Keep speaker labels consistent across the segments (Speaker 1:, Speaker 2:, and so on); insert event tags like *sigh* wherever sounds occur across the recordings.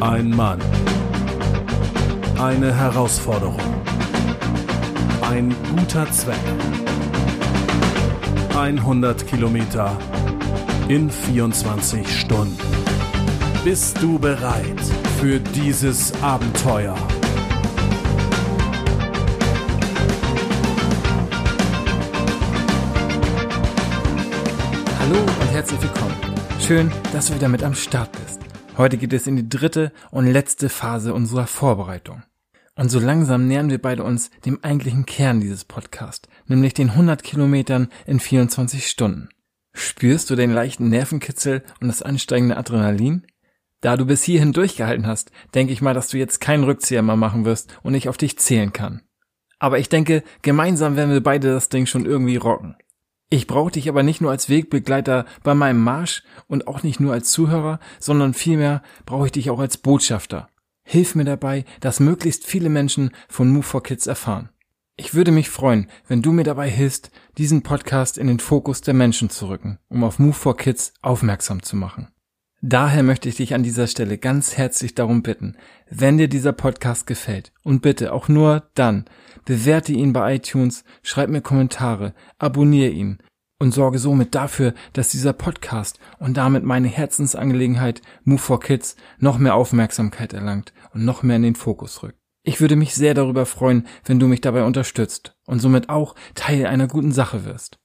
Speaker 1: Ein Mann. Eine Herausforderung. Ein guter Zweck. 100 Kilometer in 24 Stunden. Bist du bereit für dieses Abenteuer?
Speaker 2: Hallo und herzlich willkommen. Schön, dass du wieder mit am Start bist. Heute geht es in die dritte und letzte Phase unserer Vorbereitung. Und so langsam nähern wir beide uns dem eigentlichen Kern dieses Podcasts, nämlich den 100 Kilometern in 24 Stunden. Spürst du den leichten Nervenkitzel und das ansteigende Adrenalin? Da du bis hierhin durchgehalten hast, denke ich mal, dass du jetzt keinen Rückzieher mehr machen wirst und ich auf dich zählen kann. Aber ich denke, gemeinsam werden wir beide das Ding schon irgendwie rocken. Ich brauche dich aber nicht nur als Wegbegleiter bei meinem Marsch und auch nicht nur als Zuhörer, sondern vielmehr brauche ich dich auch als Botschafter. Hilf mir dabei, dass möglichst viele Menschen von Move for Kids erfahren. Ich würde mich freuen, wenn du mir dabei hilfst, diesen Podcast in den Fokus der Menschen zu rücken, um auf Move for Kids aufmerksam zu machen. Daher möchte ich dich an dieser Stelle ganz herzlich darum bitten, wenn dir dieser Podcast gefällt und bitte auch nur dann, bewerte ihn bei iTunes, schreib mir Kommentare, abonniere ihn und sorge somit dafür, dass dieser Podcast und damit meine Herzensangelegenheit Move for Kids noch mehr Aufmerksamkeit erlangt und noch mehr in den Fokus rückt. Ich würde mich sehr darüber freuen, wenn du mich dabei unterstützt und somit auch Teil einer guten Sache wirst.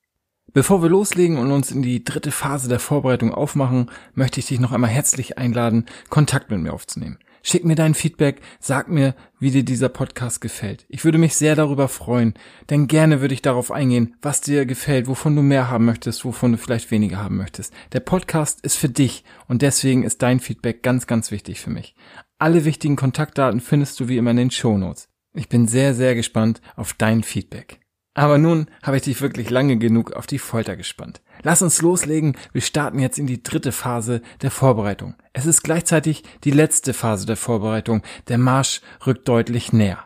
Speaker 2: Bevor wir loslegen und uns in die dritte Phase der Vorbereitung aufmachen, möchte ich dich noch einmal herzlich einladen, Kontakt mit mir aufzunehmen. Schick mir dein Feedback, sag mir, wie dir dieser Podcast gefällt. Ich würde mich sehr darüber freuen, denn gerne würde ich darauf eingehen, was dir gefällt, wovon du mehr haben möchtest, wovon du vielleicht weniger haben möchtest. Der Podcast ist für dich und deswegen ist dein Feedback ganz, ganz wichtig für mich. Alle wichtigen Kontaktdaten findest du wie immer in den Show Notes. Ich bin sehr, sehr gespannt auf dein Feedback. Aber nun habe ich dich wirklich lange genug auf die Folter gespannt. Lass uns loslegen. Wir starten jetzt in die dritte Phase der Vorbereitung. Es ist gleichzeitig die letzte Phase der Vorbereitung. Der Marsch rückt deutlich näher.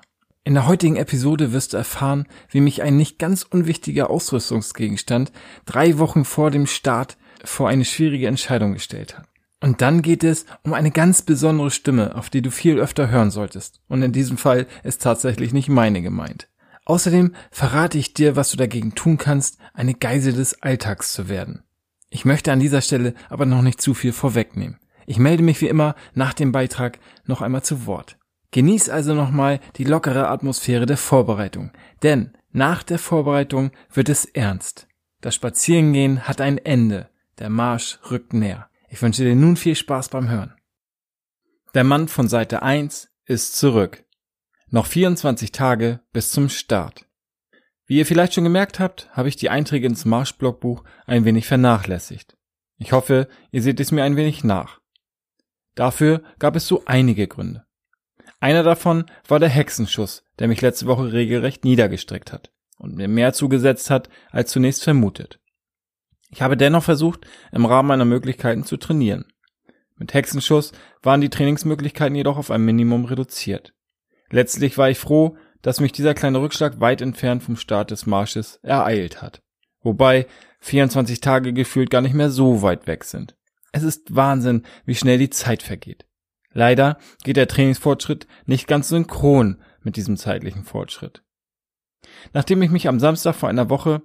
Speaker 2: In der heutigen Episode wirst du erfahren, wie mich ein nicht ganz unwichtiger Ausrüstungsgegenstand drei Wochen vor dem Start vor eine schwierige Entscheidung gestellt hat. Und dann geht es um eine ganz besondere Stimme, auf die du viel öfter hören solltest. Und in diesem Fall ist tatsächlich nicht meine gemeint. Außerdem verrate ich dir, was du dagegen tun kannst, eine Geisel des Alltags zu werden. Ich möchte an dieser Stelle aber noch nicht zu viel vorwegnehmen. Ich melde mich wie immer nach dem Beitrag noch einmal zu Wort. Genieß also nochmal die lockere Atmosphäre der Vorbereitung, denn nach der Vorbereitung wird es ernst. Das Spazierengehen hat ein Ende, der Marsch rückt näher. Ich wünsche dir nun viel Spaß beim Hören. Der Mann von Seite 1 ist zurück. Noch 24 Tage bis zum Start. Wie ihr vielleicht schon gemerkt habt, habe ich die Einträge ins Marschblogbuch ein wenig vernachlässigt. Ich hoffe, ihr seht es mir ein wenig nach. Dafür gab es so einige Gründe. Einer davon war der Hexenschuss, der mich letzte Woche regelrecht niedergestreckt hat und mir mehr zugesetzt hat als zunächst vermutet. Ich habe dennoch versucht, im Rahmen meiner Möglichkeiten zu trainieren. Mit Hexenschuss waren die Trainingsmöglichkeiten jedoch auf ein Minimum reduziert. Letztlich war ich froh, dass mich dieser kleine Rückschlag weit entfernt vom Start des Marsches ereilt hat. Wobei 24 Tage gefühlt gar nicht mehr so weit weg sind. Es ist Wahnsinn, wie schnell die Zeit vergeht. Leider geht der Trainingsfortschritt nicht ganz synchron mit diesem zeitlichen Fortschritt. Nachdem ich mich am Samstag vor einer Woche,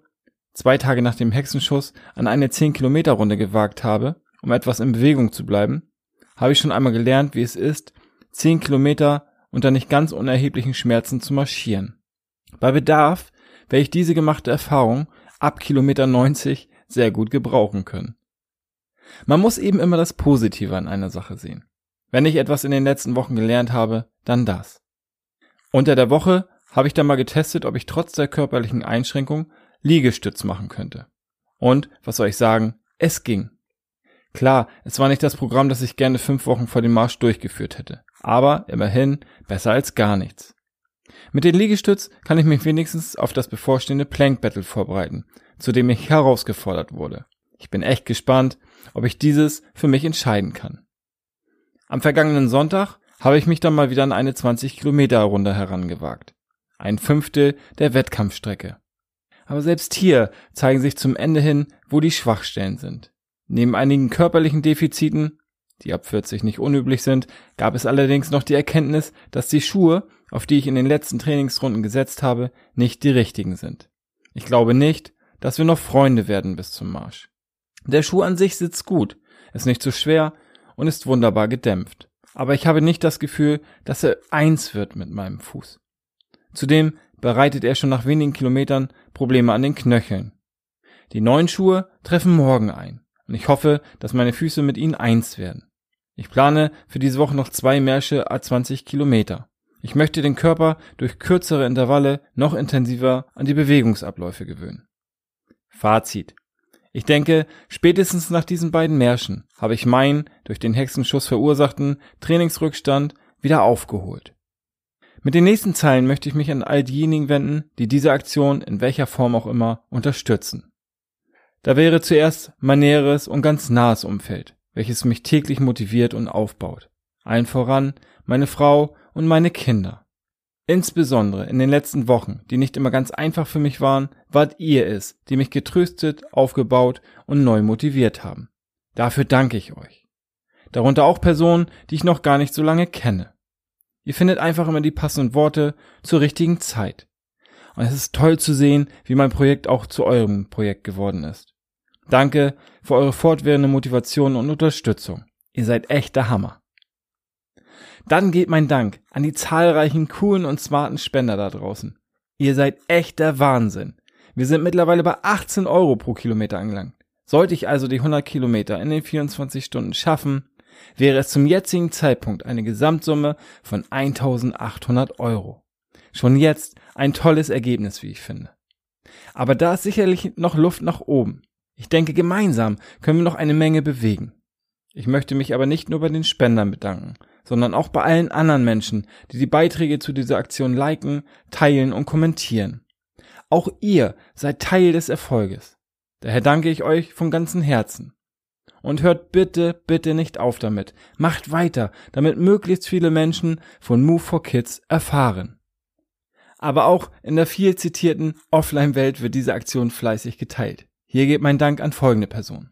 Speaker 2: zwei Tage nach dem Hexenschuss, an eine 10-Kilometer-Runde gewagt habe, um etwas in Bewegung zu bleiben, habe ich schon einmal gelernt, wie es ist, 10 Kilometer unter nicht ganz unerheblichen Schmerzen zu marschieren. Bei Bedarf werde ich diese gemachte Erfahrung ab Kilometer 90 sehr gut gebrauchen können. Man muss eben immer das Positive an einer Sache sehen. Wenn ich etwas in den letzten Wochen gelernt habe, dann das. Unter der Woche habe ich dann mal getestet, ob ich trotz der körperlichen Einschränkung Liegestütz machen könnte. Und, was soll ich sagen, es ging. Klar, es war nicht das Programm, das ich gerne fünf Wochen vor dem Marsch durchgeführt hätte aber immerhin besser als gar nichts. Mit den Liegestütz kann ich mich wenigstens auf das bevorstehende Plank Battle vorbereiten, zu dem ich herausgefordert wurde. Ich bin echt gespannt, ob ich dieses für mich entscheiden kann. Am vergangenen Sonntag habe ich mich dann mal wieder an eine 20 Kilometer Runde herangewagt. Ein Fünftel der Wettkampfstrecke. Aber selbst hier zeigen sich zum Ende hin, wo die Schwachstellen sind. Neben einigen körperlichen Defiziten die ab 40 nicht unüblich sind, gab es allerdings noch die Erkenntnis, dass die Schuhe, auf die ich in den letzten Trainingsrunden gesetzt habe, nicht die richtigen sind. Ich glaube nicht, dass wir noch Freunde werden bis zum Marsch. Der Schuh an sich sitzt gut, ist nicht zu schwer und ist wunderbar gedämpft. Aber ich habe nicht das Gefühl, dass er eins wird mit meinem Fuß. Zudem bereitet er schon nach wenigen Kilometern Probleme an den Knöcheln. Die neuen Schuhe treffen morgen ein und ich hoffe, dass meine Füße mit ihnen eins werden. Ich plane für diese Woche noch zwei Märsche a 20 Kilometer. Ich möchte den Körper durch kürzere Intervalle noch intensiver an die Bewegungsabläufe gewöhnen. Fazit. Ich denke, spätestens nach diesen beiden Märschen habe ich meinen durch den Hexenschuss verursachten Trainingsrückstand wieder aufgeholt. Mit den nächsten Zeilen möchte ich mich an all diejenigen wenden, die diese Aktion in welcher Form auch immer unterstützen. Da wäre zuerst mein näheres und ganz nahes Umfeld, welches mich täglich motiviert und aufbaut. Allen voran meine Frau und meine Kinder. Insbesondere in den letzten Wochen, die nicht immer ganz einfach für mich waren, wart ihr es, die mich getröstet, aufgebaut und neu motiviert haben. Dafür danke ich euch. Darunter auch Personen, die ich noch gar nicht so lange kenne. Ihr findet einfach immer die passenden Worte zur richtigen Zeit. Und es ist toll zu sehen, wie mein Projekt auch zu eurem Projekt geworden ist. Danke für eure fortwährende Motivation und Unterstützung. Ihr seid echter Hammer. Dann geht mein Dank an die zahlreichen coolen und smarten Spender da draußen. Ihr seid echter Wahnsinn. Wir sind mittlerweile bei 18 Euro pro Kilometer angelangt. Sollte ich also die 100 Kilometer in den 24 Stunden schaffen, wäre es zum jetzigen Zeitpunkt eine Gesamtsumme von 1800 Euro. Schon jetzt ein tolles Ergebnis, wie ich finde. Aber da ist sicherlich noch Luft nach oben. Ich denke, gemeinsam können wir noch eine Menge bewegen. Ich möchte mich aber nicht nur bei den Spendern bedanken, sondern auch bei allen anderen Menschen, die die Beiträge zu dieser Aktion liken, teilen und kommentieren. Auch ihr seid Teil des Erfolges. Daher danke ich euch von ganzem Herzen. Und hört bitte, bitte nicht auf damit. Macht weiter, damit möglichst viele Menschen von Move for Kids erfahren. Aber auch in der viel zitierten Offline-Welt wird diese Aktion fleißig geteilt. Hier geht mein Dank an folgende Personen.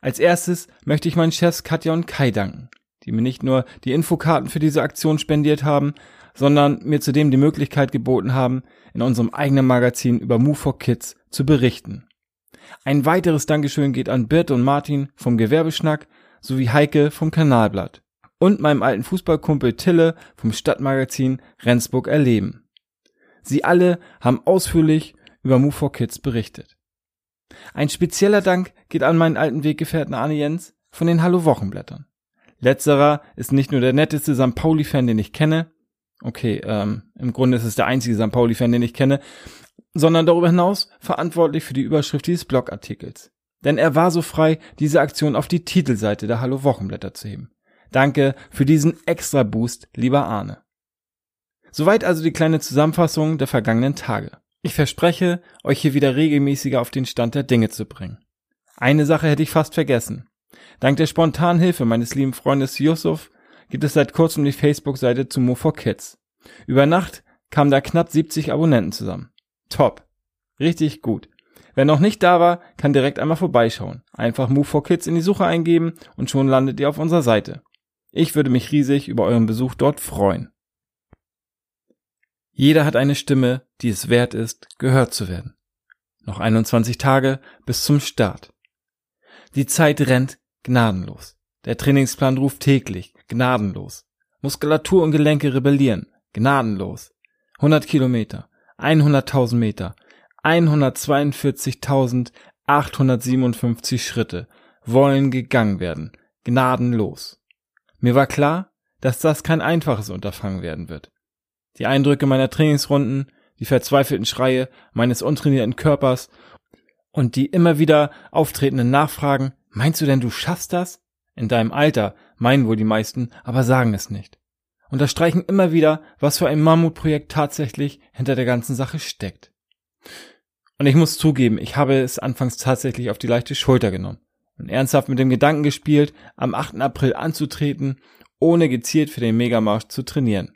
Speaker 2: Als erstes möchte ich meinen Chefs Katja und Kai danken die mir nicht nur die Infokarten für diese Aktion spendiert haben, sondern mir zudem die Möglichkeit geboten haben, in unserem eigenen Magazin über Move for Kids zu berichten. Ein weiteres Dankeschön geht an Bert und Martin vom Gewerbeschnack sowie Heike vom Kanalblatt und meinem alten Fußballkumpel Tille vom Stadtmagazin Rendsburg erleben. Sie alle haben ausführlich über Move for Kids berichtet. Ein spezieller Dank geht an meinen alten Weggefährten Arne Jens von den Hallo Wochenblättern. Letzterer ist nicht nur der netteste St. Pauli-Fan, den ich kenne. Okay, ähm, im Grunde ist es der einzige St. Pauli-Fan, den ich kenne, sondern darüber hinaus verantwortlich für die Überschrift dieses Blogartikels. Denn er war so frei, diese Aktion auf die Titelseite der Hallo Wochenblätter zu heben. Danke für diesen extra Boost, lieber Arne. Soweit also die kleine Zusammenfassung der vergangenen Tage. Ich verspreche, euch hier wieder regelmäßiger auf den Stand der Dinge zu bringen. Eine Sache hätte ich fast vergessen. Dank der spontanen Hilfe meines lieben Freundes Yusuf gibt es seit kurzem die Facebook-Seite zu Mo 4 Kids. Über Nacht kamen da knapp 70 Abonnenten zusammen. Top. Richtig gut. Wer noch nicht da war, kann direkt einmal vorbeischauen. Einfach Move 4 Kids in die Suche eingeben und schon landet ihr auf unserer Seite. Ich würde mich riesig über euren Besuch dort freuen. Jeder hat eine Stimme, die es wert ist, gehört zu werden. Noch 21 Tage bis zum Start. Die Zeit rennt Gnadenlos. Der Trainingsplan ruft täglich. Gnadenlos. Muskulatur und Gelenke rebellieren. Gnadenlos. 100 Kilometer. 100.000 Meter. 142.857 Schritte wollen gegangen werden. Gnadenlos. Mir war klar, dass das kein einfaches Unterfangen werden wird. Die Eindrücke meiner Trainingsrunden, die verzweifelten Schreie meines untrainierten Körpers und die immer wieder auftretenden Nachfragen Meinst du denn, du schaffst das? In deinem Alter meinen wohl die meisten, aber sagen es nicht. Unterstreichen immer wieder, was für ein Mammutprojekt tatsächlich hinter der ganzen Sache steckt. Und ich muss zugeben, ich habe es anfangs tatsächlich auf die leichte Schulter genommen und ernsthaft mit dem Gedanken gespielt, am 8. April anzutreten, ohne gezielt für den Megamarsch zu trainieren.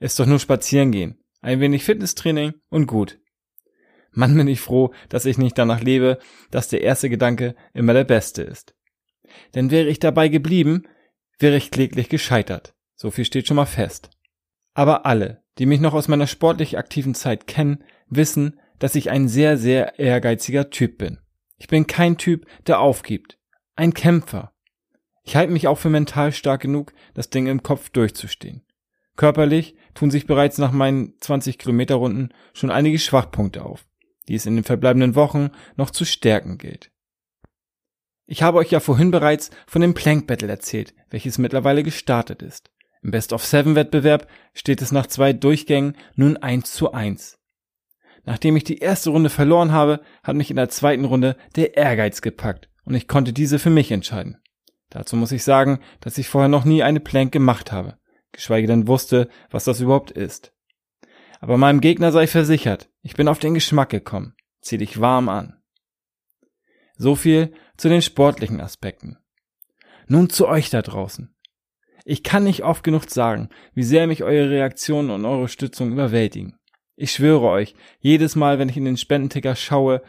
Speaker 2: Ist doch nur spazieren gehen, ein wenig Fitnesstraining und gut. Mann bin ich froh, dass ich nicht danach lebe, dass der erste Gedanke immer der beste ist. Denn wäre ich dabei geblieben, wäre ich kläglich gescheitert. So viel steht schon mal fest. Aber alle, die mich noch aus meiner sportlich aktiven Zeit kennen, wissen, dass ich ein sehr, sehr ehrgeiziger Typ bin. Ich bin kein Typ, der aufgibt. Ein Kämpfer. Ich halte mich auch für mental stark genug, das Ding im Kopf durchzustehen. Körperlich tun sich bereits nach meinen 20 Kilometer Runden schon einige Schwachpunkte auf, die es in den verbleibenden Wochen noch zu stärken gilt. Ich habe euch ja vorhin bereits von dem Plank Battle erzählt, welches mittlerweile gestartet ist. Im Best of Seven Wettbewerb steht es nach zwei Durchgängen nun eins zu eins. Nachdem ich die erste Runde verloren habe, hat mich in der zweiten Runde der Ehrgeiz gepackt und ich konnte diese für mich entscheiden. Dazu muss ich sagen, dass ich vorher noch nie eine Plank gemacht habe, geschweige denn wusste, was das überhaupt ist. Aber meinem Gegner sei versichert, ich bin auf den Geschmack gekommen. Zieh dich warm an. So viel zu den sportlichen Aspekten. Nun zu euch da draußen. Ich kann nicht oft genug sagen, wie sehr mich eure Reaktionen und eure Stützung überwältigen. Ich schwöre euch, jedes Mal, wenn ich in den Spendenticker schaue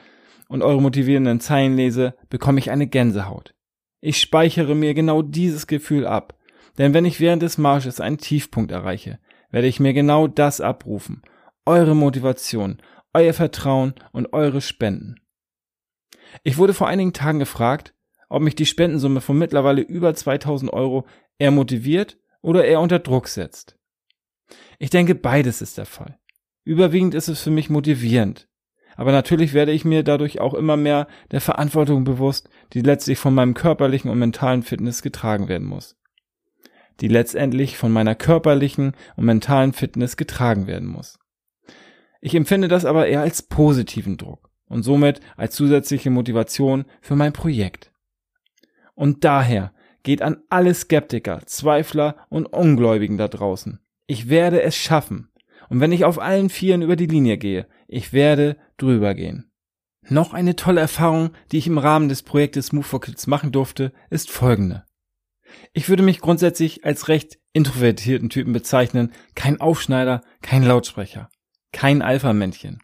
Speaker 2: und eure motivierenden Zeilen lese, bekomme ich eine Gänsehaut. Ich speichere mir genau dieses Gefühl ab, denn wenn ich während des Marsches einen Tiefpunkt erreiche, werde ich mir genau das abrufen. Eure Motivation, euer Vertrauen und eure Spenden. Ich wurde vor einigen Tagen gefragt, ob mich die Spendensumme von mittlerweile über 2000 Euro eher motiviert oder eher unter Druck setzt. Ich denke, beides ist der Fall. Überwiegend ist es für mich motivierend. Aber natürlich werde ich mir dadurch auch immer mehr der Verantwortung bewusst, die letztlich von meinem körperlichen und mentalen Fitness getragen werden muss. Die letztendlich von meiner körperlichen und mentalen Fitness getragen werden muss. Ich empfinde das aber eher als positiven Druck und somit als zusätzliche Motivation für mein Projekt. Und daher geht an alle Skeptiker, Zweifler und Ungläubigen da draußen. Ich werde es schaffen. Und wenn ich auf allen Vieren über die Linie gehe, ich werde drüber gehen. Noch eine tolle Erfahrung, die ich im Rahmen des Projektes Move for Kids machen durfte, ist folgende. Ich würde mich grundsätzlich als recht introvertierten Typen bezeichnen, kein Aufschneider, kein Lautsprecher, kein Alpha-Männchen.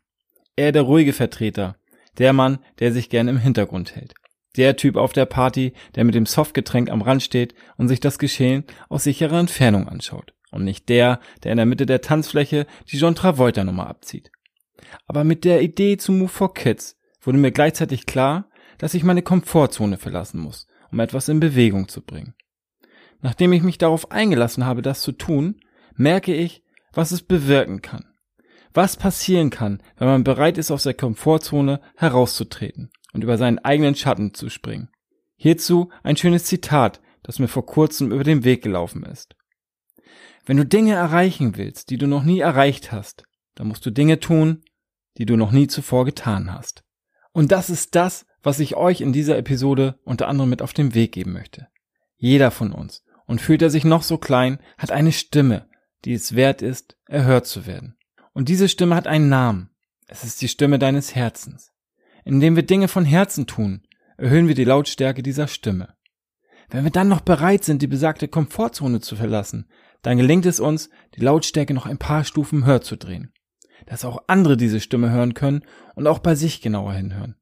Speaker 2: Eher der ruhige Vertreter, der Mann, der sich gern im Hintergrund hält. Der Typ auf der Party, der mit dem Softgetränk am Rand steht und sich das Geschehen aus sicherer Entfernung anschaut und nicht der, der in der Mitte der Tanzfläche die John Travolta Nummer abzieht. Aber mit der Idee zu Move for Kids wurde mir gleichzeitig klar, dass ich meine Komfortzone verlassen muss, um etwas in Bewegung zu bringen. Nachdem ich mich darauf eingelassen habe, das zu tun, merke ich, was es bewirken kann. Was passieren kann, wenn man bereit ist, aus der Komfortzone herauszutreten und über seinen eigenen Schatten zu springen. Hierzu ein schönes Zitat, das mir vor kurzem über den Weg gelaufen ist. Wenn du Dinge erreichen willst, die du noch nie erreicht hast, dann musst du Dinge tun, die du noch nie zuvor getan hast. Und das ist das, was ich euch in dieser Episode unter anderem mit auf den Weg geben möchte. Jeder von uns, und fühlt er sich noch so klein, hat eine Stimme, die es wert ist, erhört zu werden. Und diese Stimme hat einen Namen. Es ist die Stimme deines Herzens. Indem wir Dinge von Herzen tun, erhöhen wir die Lautstärke dieser Stimme. Wenn wir dann noch bereit sind, die besagte Komfortzone zu verlassen, dann gelingt es uns, die Lautstärke noch ein paar Stufen höher zu drehen, dass auch andere diese Stimme hören können und auch bei sich genauer hinhören.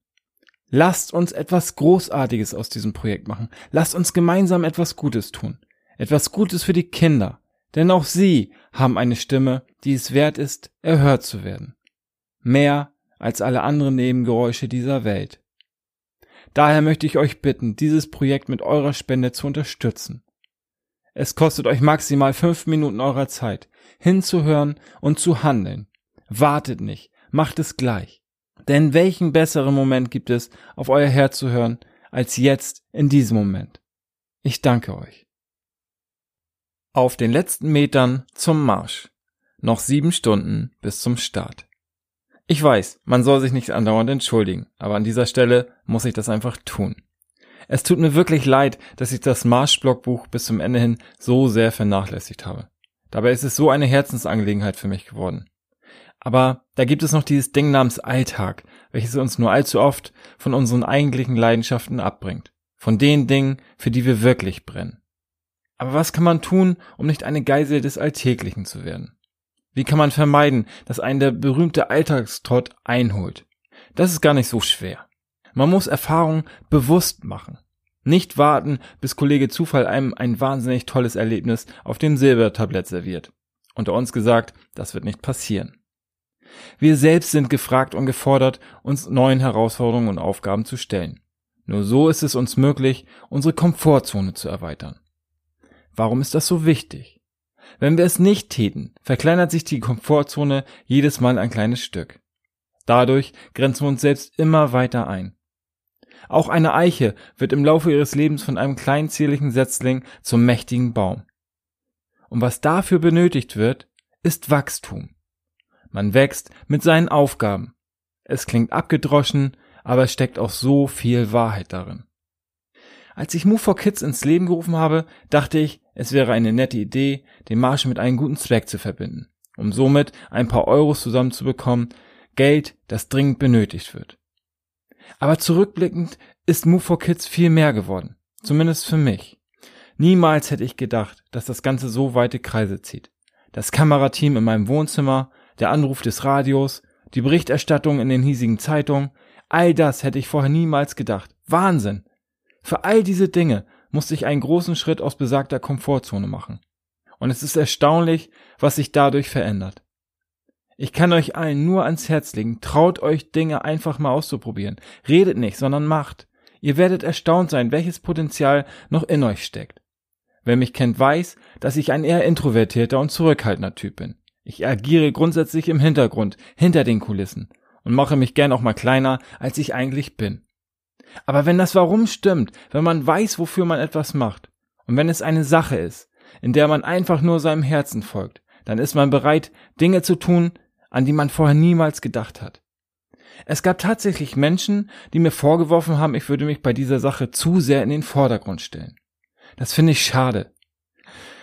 Speaker 2: Lasst uns etwas Großartiges aus diesem Projekt machen. Lasst uns gemeinsam etwas Gutes tun. Etwas Gutes für die Kinder. Denn auch sie haben eine Stimme, die es wert ist, erhört zu werden. Mehr als alle anderen Nebengeräusche dieser Welt. Daher möchte ich euch bitten, dieses Projekt mit eurer Spende zu unterstützen. Es kostet euch maximal fünf Minuten eurer Zeit, hinzuhören und zu handeln. Wartet nicht, macht es gleich. Denn welchen besseren Moment gibt es, auf euer Herz zu hören, als jetzt in diesem Moment? Ich danke euch. Auf den letzten Metern zum Marsch. Noch sieben Stunden bis zum Start. Ich weiß, man soll sich nicht andauernd entschuldigen, aber an dieser Stelle muss ich das einfach tun. Es tut mir wirklich leid, dass ich das Marschblockbuch bis zum Ende hin so sehr vernachlässigt habe. Dabei ist es so eine Herzensangelegenheit für mich geworden. Aber da gibt es noch dieses Ding namens Alltag, welches uns nur allzu oft von unseren eigentlichen Leidenschaften abbringt. Von den Dingen, für die wir wirklich brennen. Aber was kann man tun, um nicht eine Geisel des Alltäglichen zu werden? Wie kann man vermeiden, dass einen der berühmte Alltagstrott einholt? Das ist gar nicht so schwer. Man muss Erfahrungen bewusst machen. Nicht warten, bis Kollege Zufall einem ein wahnsinnig tolles Erlebnis auf dem Silbertablett serviert. Unter uns gesagt, das wird nicht passieren. Wir selbst sind gefragt und gefordert, uns neuen Herausforderungen und Aufgaben zu stellen. Nur so ist es uns möglich, unsere Komfortzone zu erweitern. Warum ist das so wichtig? Wenn wir es nicht täten, verkleinert sich die Komfortzone jedes Mal ein kleines Stück. Dadurch grenzen wir uns selbst immer weiter ein. Auch eine Eiche wird im Laufe ihres Lebens von einem kleinen zierlichen Setzling zum mächtigen Baum. Und was dafür benötigt wird, ist Wachstum. Man wächst mit seinen Aufgaben. Es klingt abgedroschen, aber es steckt auch so viel Wahrheit darin. Als ich Move for Kids ins Leben gerufen habe, dachte ich, es wäre eine nette Idee, den Marsch mit einem guten Zweck zu verbinden, um somit ein paar Euros zusammenzubekommen, Geld, das dringend benötigt wird. Aber zurückblickend ist Move for Kids viel mehr geworden, zumindest für mich. Niemals hätte ich gedacht, dass das Ganze so weite Kreise zieht. Das Kamerateam in meinem Wohnzimmer, der Anruf des Radios, die Berichterstattung in den hiesigen Zeitungen, all das hätte ich vorher niemals gedacht. Wahnsinn! Für all diese Dinge musste ich einen großen Schritt aus besagter Komfortzone machen. Und es ist erstaunlich, was sich dadurch verändert. Ich kann euch allen nur ans Herz legen, traut euch Dinge einfach mal auszuprobieren. Redet nicht, sondern macht. Ihr werdet erstaunt sein, welches Potenzial noch in euch steckt. Wer mich kennt, weiß, dass ich ein eher introvertierter und zurückhaltender Typ bin. Ich agiere grundsätzlich im Hintergrund, hinter den Kulissen und mache mich gern auch mal kleiner, als ich eigentlich bin. Aber wenn das Warum stimmt, wenn man weiß, wofür man etwas macht und wenn es eine Sache ist, in der man einfach nur seinem Herzen folgt, dann ist man bereit, Dinge zu tun, an die man vorher niemals gedacht hat. Es gab tatsächlich Menschen, die mir vorgeworfen haben, ich würde mich bei dieser Sache zu sehr in den Vordergrund stellen. Das finde ich schade.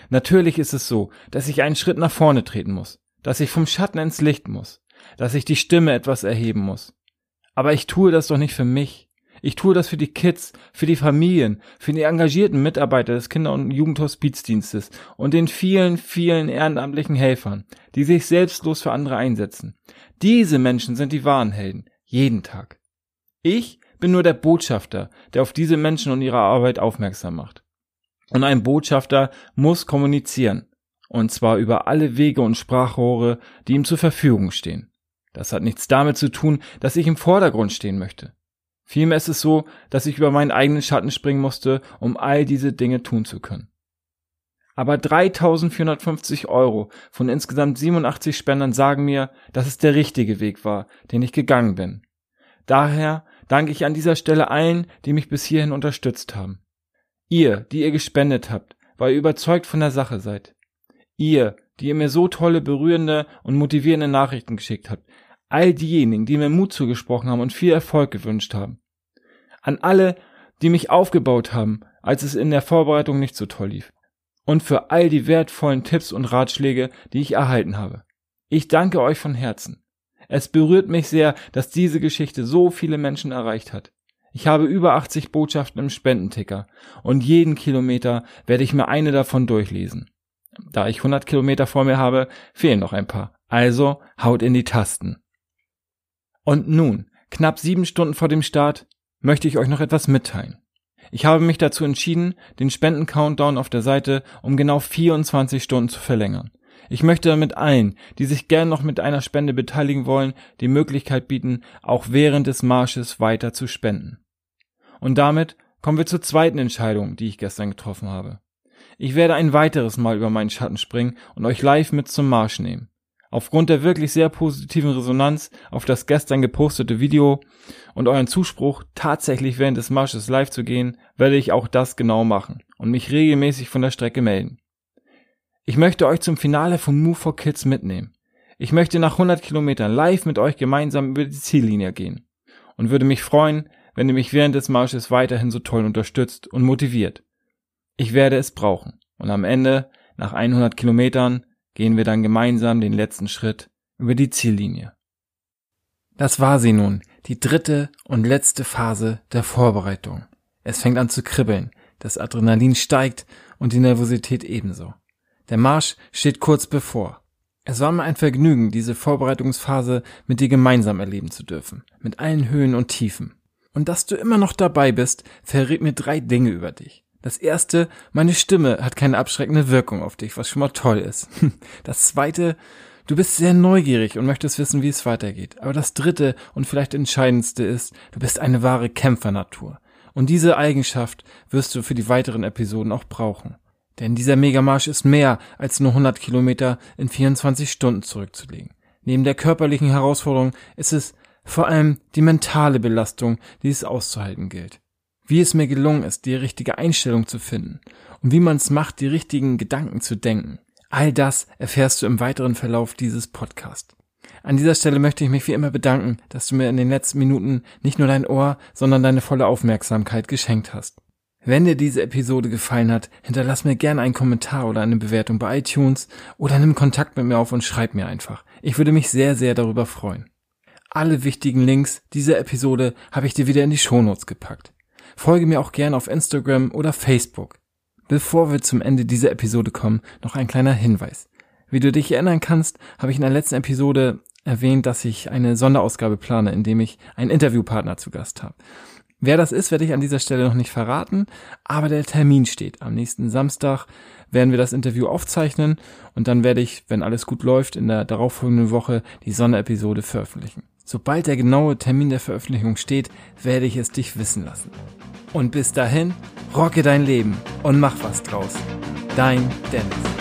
Speaker 2: Natürlich ist es so, dass ich einen Schritt nach vorne treten muss, dass ich vom Schatten ins Licht muss, dass ich die Stimme etwas erheben muss. Aber ich tue das doch nicht für mich. Ich tue das für die Kids, für die Familien, für die engagierten Mitarbeiter des Kinder- und Jugendhospizdienstes und den vielen, vielen ehrenamtlichen Helfern, die sich selbstlos für andere einsetzen. Diese Menschen sind die wahren Helden, jeden Tag. Ich bin nur der Botschafter, der auf diese Menschen und ihre Arbeit aufmerksam macht. Und ein Botschafter muss kommunizieren. Und zwar über alle Wege und Sprachrohre, die ihm zur Verfügung stehen. Das hat nichts damit zu tun, dass ich im Vordergrund stehen möchte. Vielmehr ist es so, dass ich über meinen eigenen Schatten springen musste, um all diese Dinge tun zu können. Aber 3450 Euro von insgesamt 87 Spendern sagen mir, dass es der richtige Weg war, den ich gegangen bin. Daher danke ich an dieser Stelle allen, die mich bis hierhin unterstützt haben. Ihr, die ihr gespendet habt, weil ihr überzeugt von der Sache seid. Ihr, die ihr mir so tolle, berührende und motivierende Nachrichten geschickt habt. All diejenigen, die mir Mut zugesprochen haben und viel Erfolg gewünscht haben. An alle, die mich aufgebaut haben, als es in der Vorbereitung nicht so toll lief. Und für all die wertvollen Tipps und Ratschläge, die ich erhalten habe. Ich danke euch von Herzen. Es berührt mich sehr, dass diese Geschichte so viele Menschen erreicht hat. Ich habe über 80 Botschaften im Spendenticker und jeden Kilometer werde ich mir eine davon durchlesen. Da ich 100 Kilometer vor mir habe, fehlen noch ein paar. Also haut in die Tasten. Und nun, knapp sieben Stunden vor dem Start, möchte ich euch noch etwas mitteilen. Ich habe mich dazu entschieden, den Spenden-Countdown auf der Seite um genau 24 Stunden zu verlängern. Ich möchte damit allen, die sich gern noch mit einer Spende beteiligen wollen, die Möglichkeit bieten, auch während des Marsches weiter zu spenden. Und damit kommen wir zur zweiten Entscheidung, die ich gestern getroffen habe. Ich werde ein weiteres Mal über meinen Schatten springen und euch live mit zum Marsch nehmen. Aufgrund der wirklich sehr positiven Resonanz auf das gestern gepostete Video und euren Zuspruch, tatsächlich während des Marsches live zu gehen, werde ich auch das genau machen und mich regelmäßig von der Strecke melden. Ich möchte euch zum Finale von Move for Kids mitnehmen. Ich möchte nach 100 Kilometern live mit euch gemeinsam über die Ziellinie gehen und würde mich freuen, wenn ihr mich während des Marsches weiterhin so toll unterstützt und motiviert. Ich werde es brauchen. Und am Ende, nach 100 Kilometern, gehen wir dann gemeinsam den letzten Schritt über die Ziellinie. Das war sie nun, die dritte und letzte Phase der Vorbereitung. Es fängt an zu kribbeln, das Adrenalin steigt und die Nervosität ebenso. Der Marsch steht kurz bevor. Es war mir ein Vergnügen, diese Vorbereitungsphase mit dir gemeinsam erleben zu dürfen, mit allen Höhen und Tiefen. Und dass du immer noch dabei bist, verrät mir drei Dinge über dich. Das erste, meine Stimme hat keine abschreckende Wirkung auf dich, was schon mal toll ist. *laughs* Das zweite, du bist sehr neugierig und möchtest wissen, wie es weitergeht. Aber das dritte und vielleicht entscheidendste ist, du bist eine wahre Kämpfernatur. Und diese Eigenschaft wirst du für die weiteren Episoden auch brauchen. Denn dieser Megamarsch ist mehr als nur 100 Kilometer in 24 Stunden zurückzulegen. Neben der körperlichen Herausforderung ist es vor allem die mentale Belastung, die es auszuhalten gilt. Wie es mir gelungen ist, die richtige Einstellung zu finden und wie man es macht, die richtigen Gedanken zu denken. All das erfährst du im weiteren Verlauf dieses Podcasts. An dieser Stelle möchte ich mich wie immer bedanken, dass du mir in den letzten Minuten nicht nur dein Ohr, sondern deine volle Aufmerksamkeit geschenkt hast. Wenn dir diese Episode gefallen hat, hinterlass mir gerne einen Kommentar oder eine Bewertung bei iTunes oder nimm Kontakt mit mir auf und schreib mir einfach. Ich würde mich sehr, sehr darüber freuen. Alle wichtigen Links dieser Episode habe ich dir wieder in die Shownotes gepackt. Folge mir auch gerne auf Instagram oder Facebook. Bevor wir zum Ende dieser Episode kommen, noch ein kleiner Hinweis. Wie du dich erinnern kannst, habe ich in der letzten Episode erwähnt, dass ich eine Sonderausgabe plane, in dem ich einen Interviewpartner zu Gast habe. Wer das ist, werde ich an dieser Stelle noch nicht verraten, aber der Termin steht. Am nächsten Samstag werden wir das Interview aufzeichnen und dann werde ich, wenn alles gut läuft, in der darauffolgenden Woche die Sonderepisode veröffentlichen. Sobald der genaue Termin der Veröffentlichung steht, werde ich es dich wissen lassen. Und bis dahin, rocke dein Leben und mach was draus. Dein Dennis.